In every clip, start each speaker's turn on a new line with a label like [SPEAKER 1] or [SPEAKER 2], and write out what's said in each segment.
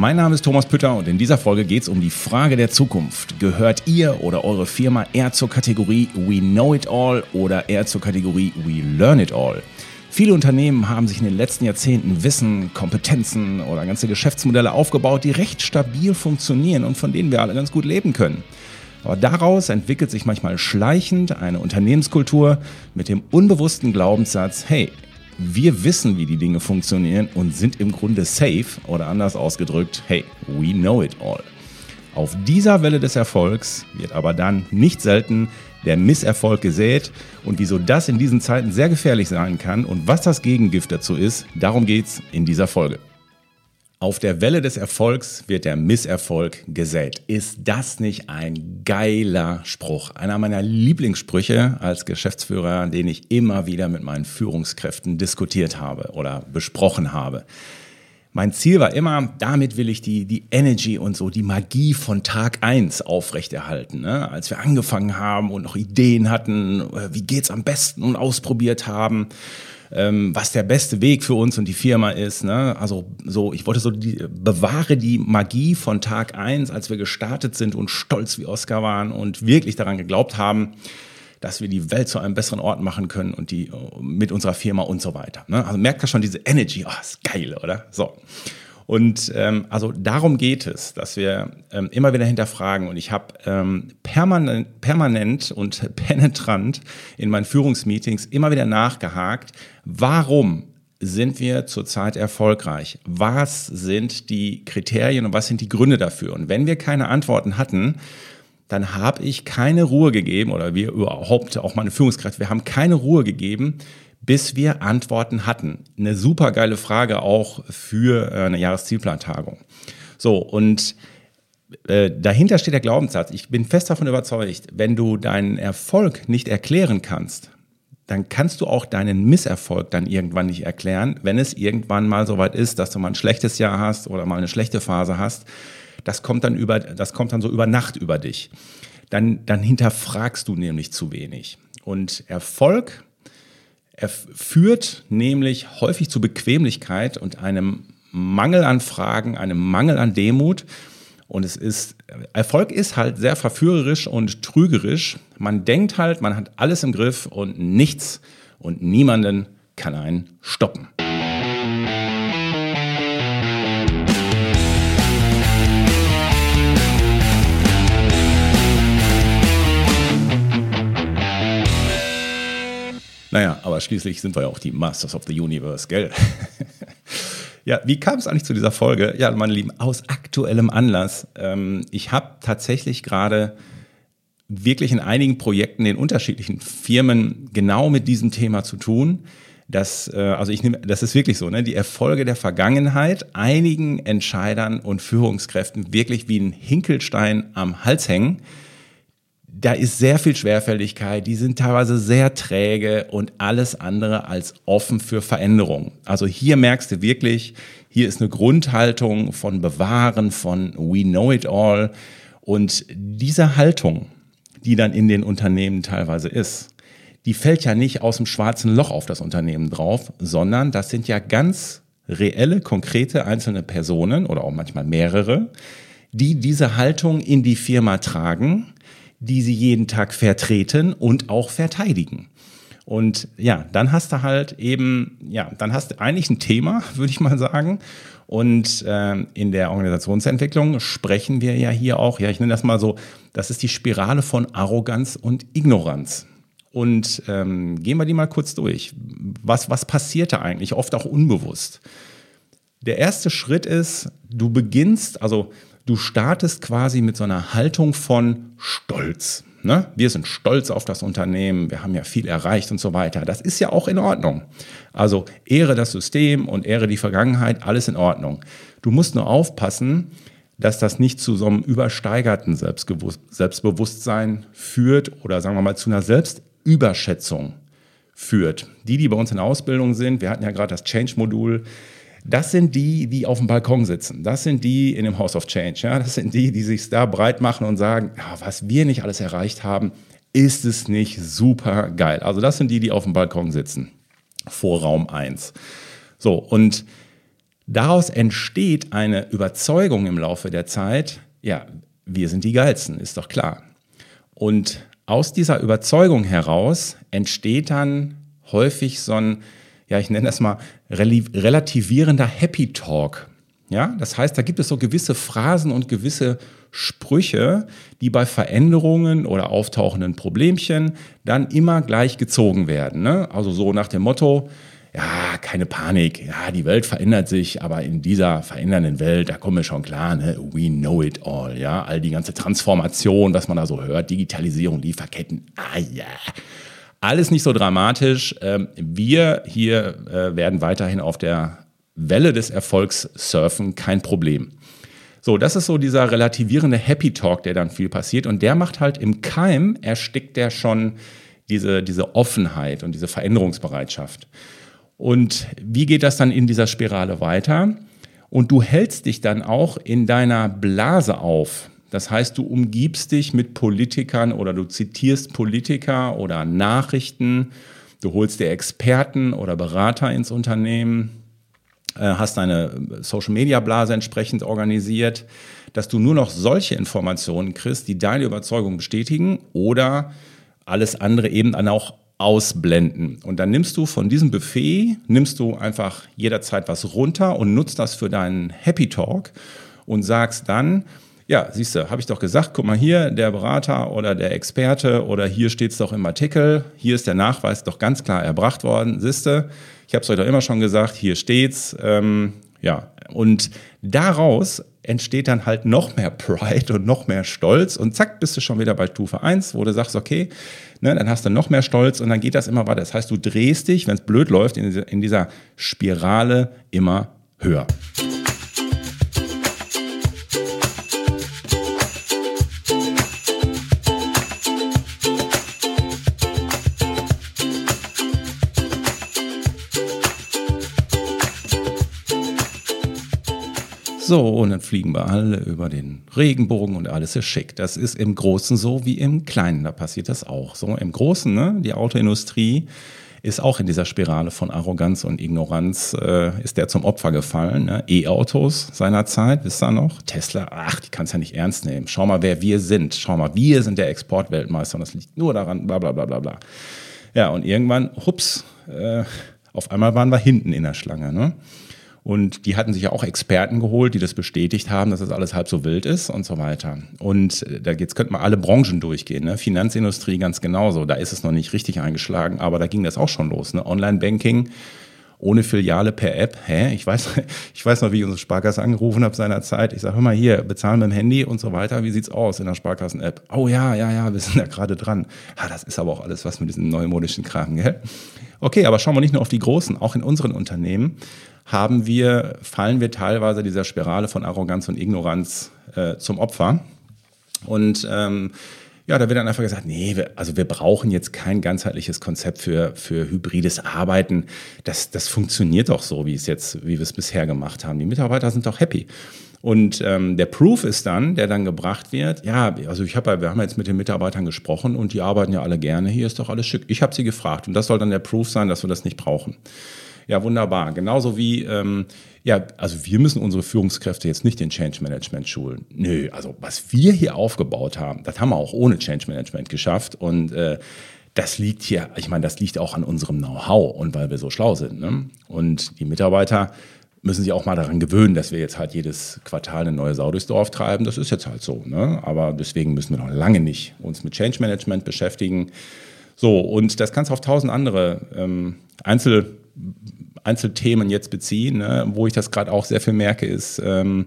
[SPEAKER 1] Mein Name ist Thomas Pütter und in dieser Folge geht es um die Frage der Zukunft. Gehört ihr oder eure Firma eher zur Kategorie We Know It All oder eher zur Kategorie We Learn It All? Viele Unternehmen haben sich in den letzten Jahrzehnten Wissen, Kompetenzen oder ganze Geschäftsmodelle aufgebaut, die recht stabil funktionieren und von denen wir alle ganz gut leben können. Aber daraus entwickelt sich manchmal schleichend eine Unternehmenskultur mit dem unbewussten Glaubenssatz, hey, wir wissen, wie die Dinge funktionieren und sind im Grunde safe oder anders ausgedrückt, hey, we know it all. Auf dieser Welle des Erfolgs wird aber dann nicht selten der Misserfolg gesät und wieso das in diesen Zeiten sehr gefährlich sein kann und was das Gegengift dazu ist, darum geht's in dieser Folge. Auf der Welle des Erfolgs wird der Misserfolg gesät. Ist das nicht ein geiler Spruch? Einer meiner Lieblingssprüche als Geschäftsführer, den ich immer wieder mit meinen Führungskräften diskutiert habe oder besprochen habe. Mein Ziel war immer, damit will ich die, die Energy und so, die Magie von Tag eins aufrechterhalten. Ne? Als wir angefangen haben und noch Ideen hatten, äh, wie geht's am besten und ausprobiert haben ähm, was der beste Weg für uns und die Firma ist. Ne? Also so, ich wollte so die, bewahre die Magie von Tag eins, als wir gestartet sind und stolz wie Oscar waren und wirklich daran geglaubt haben, dass wir die Welt zu einem besseren Ort machen können und die mit unserer Firma und so weiter. Ne? Also merkt ihr schon diese Energy, oh, ist geil, oder? So. Und ähm, also darum geht es, dass wir ähm, immer wieder hinterfragen. Und ich habe ähm, permanent, permanent und penetrant in meinen Führungsmeetings immer wieder nachgehakt, warum sind wir zurzeit erfolgreich? Was sind die Kriterien und was sind die Gründe dafür? Und wenn wir keine Antworten hatten, dann habe ich keine Ruhe gegeben oder wir überhaupt auch meine Führungskräfte, wir haben keine Ruhe gegeben, bis wir Antworten hatten. Eine super geile Frage auch für äh, eine Jahreszielplantagung. So, und äh, dahinter steht der Glaubenssatz. Ich bin fest davon überzeugt, wenn du deinen Erfolg nicht erklären kannst, dann kannst du auch deinen Misserfolg dann irgendwann nicht erklären, wenn es irgendwann mal soweit ist, dass du mal ein schlechtes Jahr hast oder mal eine schlechte Phase hast. Das kommt dann über, das kommt dann so über Nacht über dich. Dann, dann hinterfragst du nämlich zu wenig. Und Erfolg er führt nämlich häufig zu Bequemlichkeit und einem Mangel an Fragen, einem Mangel an Demut. Und es ist, Erfolg ist halt sehr verführerisch und trügerisch. Man denkt halt, man hat alles im Griff und nichts und niemanden kann einen stoppen. Aber schließlich sind wir ja auch die Masters of the Universe, gell? ja, wie kam es eigentlich zu dieser Folge? Ja, meine Lieben, aus aktuellem Anlass. Ähm, ich habe tatsächlich gerade wirklich in einigen Projekten in unterschiedlichen Firmen genau mit diesem Thema zu tun. Das, äh, also ich nehme, das ist wirklich so, ne? Die Erfolge der Vergangenheit einigen Entscheidern und Führungskräften wirklich wie ein Hinkelstein am Hals hängen da ist sehr viel Schwerfälligkeit, die sind teilweise sehr träge und alles andere als offen für Veränderung. Also hier merkst du wirklich, hier ist eine Grundhaltung von Bewahren, von We know it all. Und diese Haltung, die dann in den Unternehmen teilweise ist, die fällt ja nicht aus dem schwarzen Loch auf das Unternehmen drauf, sondern das sind ja ganz reelle, konkrete einzelne Personen oder auch manchmal mehrere, die diese Haltung in die Firma tragen die sie jeden Tag vertreten und auch verteidigen. Und ja, dann hast du halt eben, ja, dann hast du eigentlich ein Thema, würde ich mal sagen. Und äh, in der Organisationsentwicklung sprechen wir ja hier auch, ja, ich nenne das mal so, das ist die Spirale von Arroganz und Ignoranz. Und ähm, gehen wir die mal kurz durch. Was, was passiert da eigentlich? Oft auch unbewusst. Der erste Schritt ist, du beginnst, also du startest quasi mit so einer Haltung von Stolz. Ne? Wir sind stolz auf das Unternehmen, wir haben ja viel erreicht und so weiter. Das ist ja auch in Ordnung. Also ehre das System und ehre die Vergangenheit, alles in Ordnung. Du musst nur aufpassen, dass das nicht zu so einem übersteigerten Selbstbewusstsein führt oder sagen wir mal zu einer Selbstüberschätzung führt. Die, die bei uns in Ausbildung sind, wir hatten ja gerade das Change-Modul, das sind die, die auf dem Balkon sitzen. Das sind die in dem House of Change. Ja? Das sind die, die sich da breit machen und sagen, ja, was wir nicht alles erreicht haben, ist es nicht super geil. Also das sind die, die auf dem Balkon sitzen. Vor Raum 1. So, und daraus entsteht eine Überzeugung im Laufe der Zeit, ja, wir sind die Geilsten, ist doch klar. Und aus dieser Überzeugung heraus entsteht dann häufig so ein, ja, ich nenne das mal relativierender Happy Talk. Ja, das heißt, da gibt es so gewisse Phrasen und gewisse Sprüche, die bei Veränderungen oder auftauchenden Problemchen dann immer gleich gezogen werden. Ne? Also so nach dem Motto, ja, keine Panik, ja, die Welt verändert sich, aber in dieser verändernden Welt, da kommen wir schon klar, ne? we know it all, ja, all die ganze Transformation, was man da so hört, Digitalisierung, Lieferketten, ah ja, alles nicht so dramatisch. Ähm, wir hier äh, werden weiterhin auf der Welle des Erfolgs surfen, kein Problem. So, das ist so dieser relativierende Happy Talk, der dann viel passiert. Und der macht halt im Keim, erstickt der schon diese, diese Offenheit und diese Veränderungsbereitschaft. Und wie geht das dann in dieser Spirale weiter? Und du hältst dich dann auch in deiner Blase auf. Das heißt, du umgibst dich mit Politikern oder du zitierst Politiker oder Nachrichten, du holst dir Experten oder Berater ins Unternehmen, äh, hast deine Social-Media-Blase entsprechend organisiert, dass du nur noch solche Informationen kriegst, die deine Überzeugung bestätigen oder alles andere eben dann auch ausblenden. Und dann nimmst du von diesem Buffet, nimmst du einfach jederzeit was runter und nutzt das für deinen Happy Talk und sagst dann, ja, siehst du, habe ich doch gesagt, guck mal hier, der Berater oder der Experte oder hier steht es doch im Artikel, hier ist der Nachweis doch ganz klar erbracht worden, siehst du, ich habe es euch doch immer schon gesagt, hier steht's, ähm, ja, und daraus entsteht dann halt noch mehr Pride und noch mehr Stolz. Und zack, bist du schon wieder bei Stufe 1, wo du sagst, okay, ne, dann hast du noch mehr Stolz und dann geht das immer weiter. Das heißt, du drehst dich, wenn es blöd läuft, in in dieser Spirale immer höher. So, und dann fliegen wir alle über den Regenbogen und alles ist schick. Das ist im Großen so wie im Kleinen. Da passiert das auch. So im Großen, ne? Die Autoindustrie ist auch in dieser Spirale von Arroganz und Ignoranz, äh, ist der zum Opfer gefallen. Ne? E-Autos seinerzeit, wisst ihr noch? Tesla, ach, die kannst ja nicht ernst nehmen. Schau mal, wer wir sind. Schau mal, wir sind der Exportweltmeister und das liegt nur daran, bla bla bla bla bla. Ja, und irgendwann, hups, äh, auf einmal waren wir hinten in der Schlange. Ne? Und die hatten sich ja auch Experten geholt, die das bestätigt haben, dass das alles halb so wild ist und so weiter. Und äh, da jetzt könnte man alle Branchen durchgehen. Ne? Finanzindustrie ganz genauso. Da ist es noch nicht richtig eingeschlagen, aber da ging das auch schon los. Ne? Online-Banking ohne Filiale per App. Hä? Ich weiß, ich weiß noch, wie ich unsere Sparkasse angerufen habe seinerzeit. Ich sage, hör mal hier, bezahlen mit dem Handy und so weiter. Wie sieht's aus in der Sparkassen-App? Oh ja, ja, ja, wir sind da gerade dran. Ja, das ist aber auch alles was mit diesem neumodischen Kram, gell? Okay, aber schauen wir nicht nur auf die Großen, auch in unseren Unternehmen haben wir, fallen wir teilweise dieser Spirale von Arroganz und Ignoranz äh, zum Opfer. Und ähm, ja, da wird dann einfach gesagt, nee, wir, also wir brauchen jetzt kein ganzheitliches Konzept für, für hybrides Arbeiten. Das, das funktioniert doch so, wie es jetzt, wie wir es bisher gemacht haben. Die Mitarbeiter sind doch happy. Und ähm, der Proof ist dann, der dann gebracht wird, ja, also ich habe, wir haben jetzt mit den Mitarbeitern gesprochen und die arbeiten ja alle gerne, hier ist doch alles schick. Ich habe sie gefragt und das soll dann der Proof sein, dass wir das nicht brauchen. Ja, wunderbar. Genauso wie, ähm, ja, also wir müssen unsere Führungskräfte jetzt nicht in Change Management schulen. Nö, also was wir hier aufgebaut haben, das haben wir auch ohne Change Management geschafft und äh, das liegt hier, ich meine, das liegt auch an unserem Know-how und weil wir so schlau sind. Ne? Und die Mitarbeiter müssen sich auch mal daran gewöhnen, dass wir jetzt halt jedes Quartal eine neue Sau durchs Dorf treiben. Das ist jetzt halt so. Ne? Aber deswegen müssen wir noch lange nicht uns mit Change Management beschäftigen. So, und das kannst du auf tausend andere ähm, Einzel Einzelthemen jetzt beziehen. Ne? Wo ich das gerade auch sehr viel merke, ist, ähm,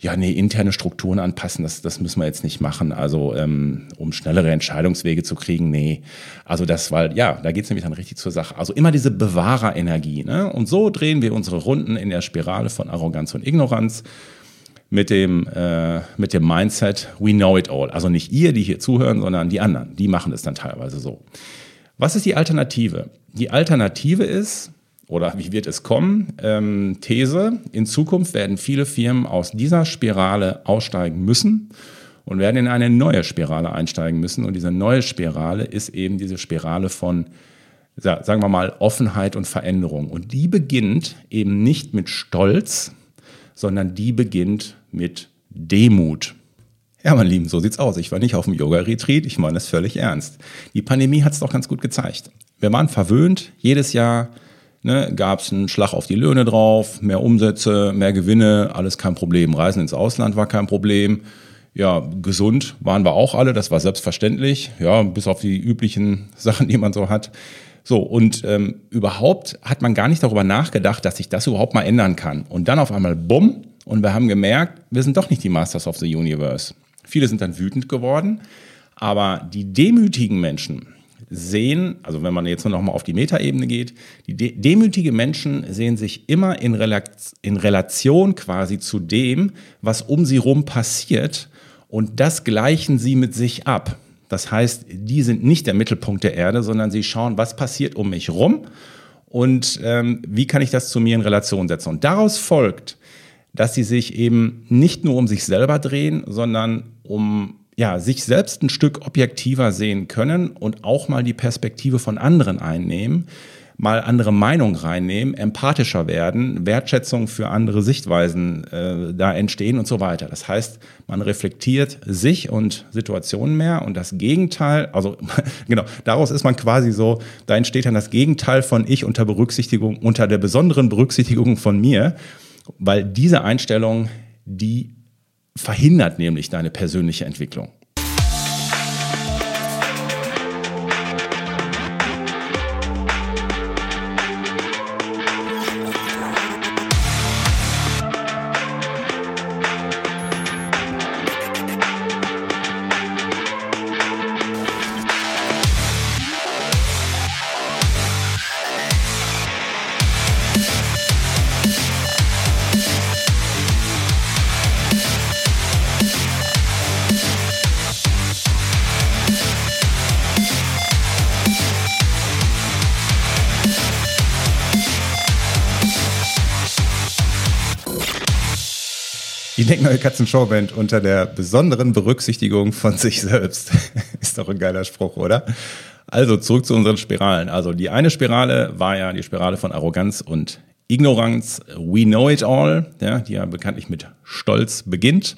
[SPEAKER 1] ja, nee, interne Strukturen anpassen, das, das müssen wir jetzt nicht machen. Also, ähm, um schnellere Entscheidungswege zu kriegen, nee. Also das, weil, ja, da geht's nämlich dann richtig zur Sache. Also immer diese Bewahrerenergie. Ne? Und so drehen wir unsere Runden in der Spirale von Arroganz und Ignoranz. mit dem, äh, mit dem Mindset, we know it all. Also nicht ihr, die hier zuhören, sondern die anderen. Die machen es dann teilweise so. Was ist die Alternative? Die Alternative ist, oder wie wird es kommen? Ähm, These, in Zukunft werden viele Firmen aus dieser Spirale aussteigen müssen und werden in eine neue Spirale einsteigen müssen. Und diese neue Spirale ist eben diese Spirale von, sagen wir mal, Offenheit und Veränderung. Und die beginnt eben nicht mit Stolz, sondern die beginnt mit Demut. Ja, mein Lieben, so sieht's aus. Ich war nicht auf dem Yoga-Retreat, ich meine es völlig ernst. Die Pandemie hat es doch ganz gut gezeigt. Wir waren verwöhnt, jedes Jahr ne, gab es einen Schlag auf die Löhne drauf, mehr Umsätze, mehr Gewinne, alles kein Problem. Reisen ins Ausland war kein Problem. Ja, gesund waren wir auch alle, das war selbstverständlich, ja, bis auf die üblichen Sachen, die man so hat. So, und ähm, überhaupt hat man gar nicht darüber nachgedacht, dass sich das überhaupt mal ändern kann. Und dann auf einmal, bumm, und wir haben gemerkt, wir sind doch nicht die Masters of the Universe. Viele sind dann wütend geworden, aber die demütigen Menschen sehen, also wenn man jetzt nur noch mal auf die Metaebene geht, die de demütige Menschen sehen sich immer in, Rela in Relation quasi zu dem, was um sie rum passiert und das gleichen sie mit sich ab. Das heißt, die sind nicht der Mittelpunkt der Erde, sondern sie schauen, was passiert um mich rum und ähm, wie kann ich das zu mir in Relation setzen. Und daraus folgt, dass sie sich eben nicht nur um sich selber drehen, sondern um ja, sich selbst ein Stück objektiver sehen können und auch mal die Perspektive von anderen einnehmen, mal andere Meinung reinnehmen, empathischer werden, Wertschätzung für andere Sichtweisen äh, da entstehen und so weiter. Das heißt, man reflektiert sich und Situationen mehr und das Gegenteil, also genau, daraus ist man quasi so, da entsteht dann das Gegenteil von ich unter Berücksichtigung, unter der besonderen Berücksichtigung von mir weil diese Einstellung, die verhindert nämlich deine persönliche Entwicklung. Denkneue Katzen-Showband unter der besonderen Berücksichtigung von sich selbst. Ist doch ein geiler Spruch, oder? Also zurück zu unseren Spiralen. Also die eine Spirale war ja die Spirale von Arroganz und Ignoranz. We know it all, ja, die ja bekanntlich mit Stolz beginnt.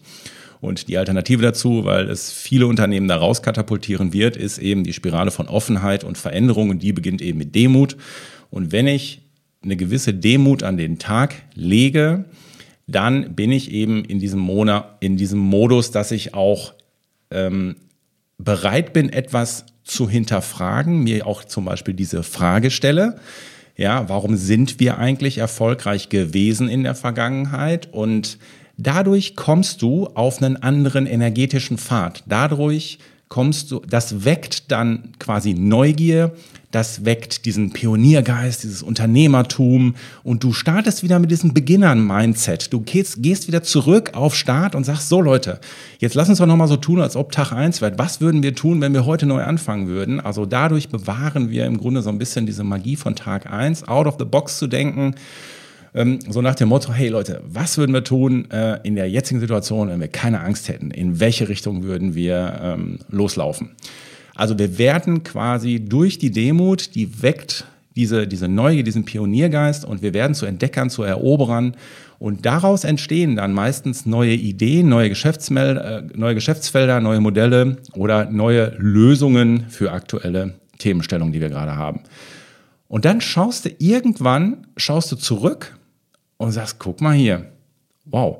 [SPEAKER 1] Und die Alternative dazu, weil es viele Unternehmen da rauskatapultieren wird, ist eben die Spirale von Offenheit und Veränderung und die beginnt eben mit Demut. Und wenn ich eine gewisse Demut an den Tag lege, dann bin ich eben in diesem Monat, in diesem Modus, dass ich auch ähm, bereit bin, etwas zu hinterfragen, mir auch zum Beispiel diese Frage stelle. Ja, warum sind wir eigentlich erfolgreich gewesen in der Vergangenheit? Und dadurch kommst du auf einen anderen energetischen Pfad. Dadurch kommst du, das weckt dann quasi Neugier, das weckt diesen Pioniergeist, dieses Unternehmertum und du startest wieder mit diesem Beginnern-Mindset. Du gehst, gehst wieder zurück auf Start und sagst, so Leute, jetzt lass uns doch nochmal so tun, als ob Tag eins wird. Was würden wir tun, wenn wir heute neu anfangen würden? Also dadurch bewahren wir im Grunde so ein bisschen diese Magie von Tag eins, out of the box zu denken so nach dem Motto, hey Leute, was würden wir tun äh, in der jetzigen Situation, wenn wir keine Angst hätten? In welche Richtung würden wir ähm, loslaufen? Also wir werden quasi durch die Demut, die weckt diese, diese Neugier, diesen Pioniergeist und wir werden zu Entdeckern, zu Eroberern und daraus entstehen dann meistens neue Ideen, neue, Geschäftsmel äh, neue Geschäftsfelder, neue Modelle oder neue Lösungen für aktuelle Themenstellungen, die wir gerade haben. Und dann schaust du irgendwann, schaust du zurück und sagst, guck mal hier, wow,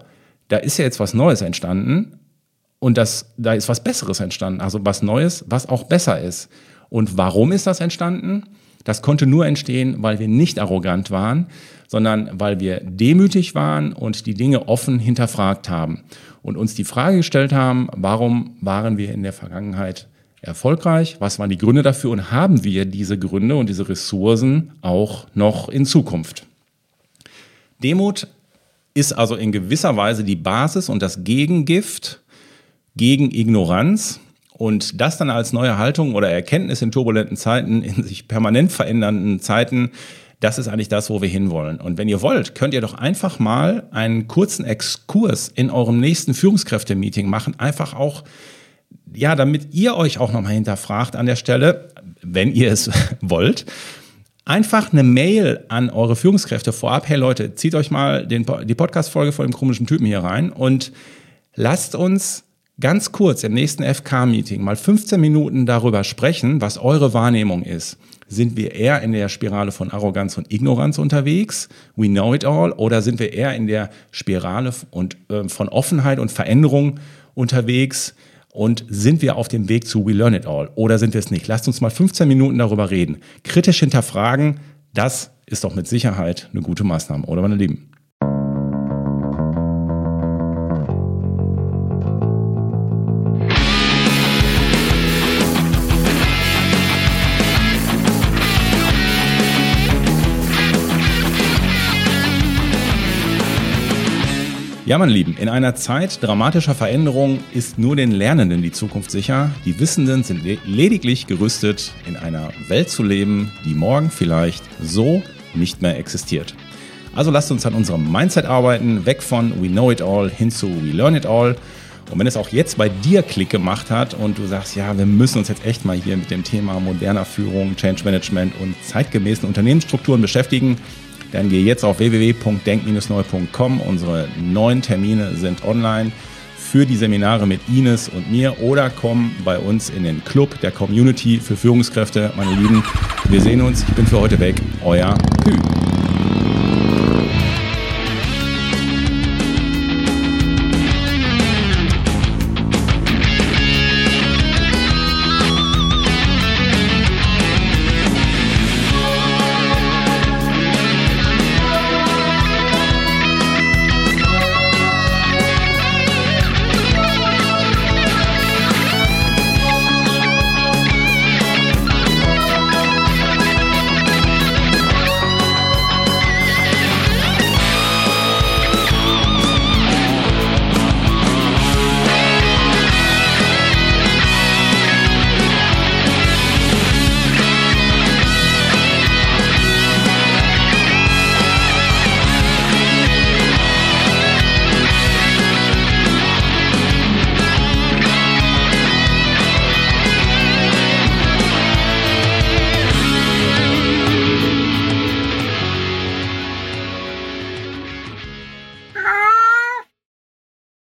[SPEAKER 1] da ist ja jetzt was Neues entstanden und das, da ist was Besseres entstanden, also was Neues, was auch besser ist. Und warum ist das entstanden? Das konnte nur entstehen, weil wir nicht arrogant waren, sondern weil wir demütig waren und die Dinge offen hinterfragt haben und uns die Frage gestellt haben, warum waren wir in der Vergangenheit erfolgreich? Was waren die Gründe dafür und haben wir diese Gründe und diese Ressourcen auch noch in Zukunft? Demut ist also in gewisser Weise die Basis und das Gegengift gegen Ignoranz. Und das dann als neue Haltung oder Erkenntnis in turbulenten Zeiten, in sich permanent verändernden Zeiten, das ist eigentlich das, wo wir hinwollen. Und wenn ihr wollt, könnt ihr doch einfach mal einen kurzen Exkurs in eurem nächsten Führungskräfte-Meeting machen. Einfach auch, ja, damit ihr euch auch nochmal hinterfragt an der Stelle, wenn ihr es wollt. Einfach eine Mail an eure Führungskräfte vorab. Hey Leute, zieht euch mal den, die Podcast-Folge von dem komischen Typen hier rein und lasst uns ganz kurz im nächsten FK-Meeting mal 15 Minuten darüber sprechen, was eure Wahrnehmung ist. Sind wir eher in der Spirale von Arroganz und Ignoranz unterwegs? We know it all? Oder sind wir eher in der Spirale und, äh, von Offenheit und Veränderung unterwegs? Und sind wir auf dem Weg zu We Learn It All oder sind wir es nicht? Lasst uns mal 15 Minuten darüber reden. Kritisch hinterfragen, das ist doch mit Sicherheit eine gute Maßnahme, oder meine Lieben? Ja, meine Lieben, in einer Zeit dramatischer Veränderung ist nur den Lernenden die Zukunft sicher. Die Wissenden sind lediglich gerüstet, in einer Welt zu leben, die morgen vielleicht so nicht mehr existiert. Also lasst uns an unserem Mindset arbeiten, weg von We Know It All hin zu We Learn It All. Und wenn es auch jetzt bei dir Klick gemacht hat und du sagst, ja, wir müssen uns jetzt echt mal hier mit dem Thema moderner Führung, Change Management und zeitgemäßen Unternehmensstrukturen beschäftigen, dann geh jetzt auf www.denk-neu.com. Unsere neuen Termine sind online für die Seminare mit Ines und mir oder komm bei uns in den Club der Community für Führungskräfte. Meine Lieben, wir sehen uns. Ich bin für heute weg. Euer Hü.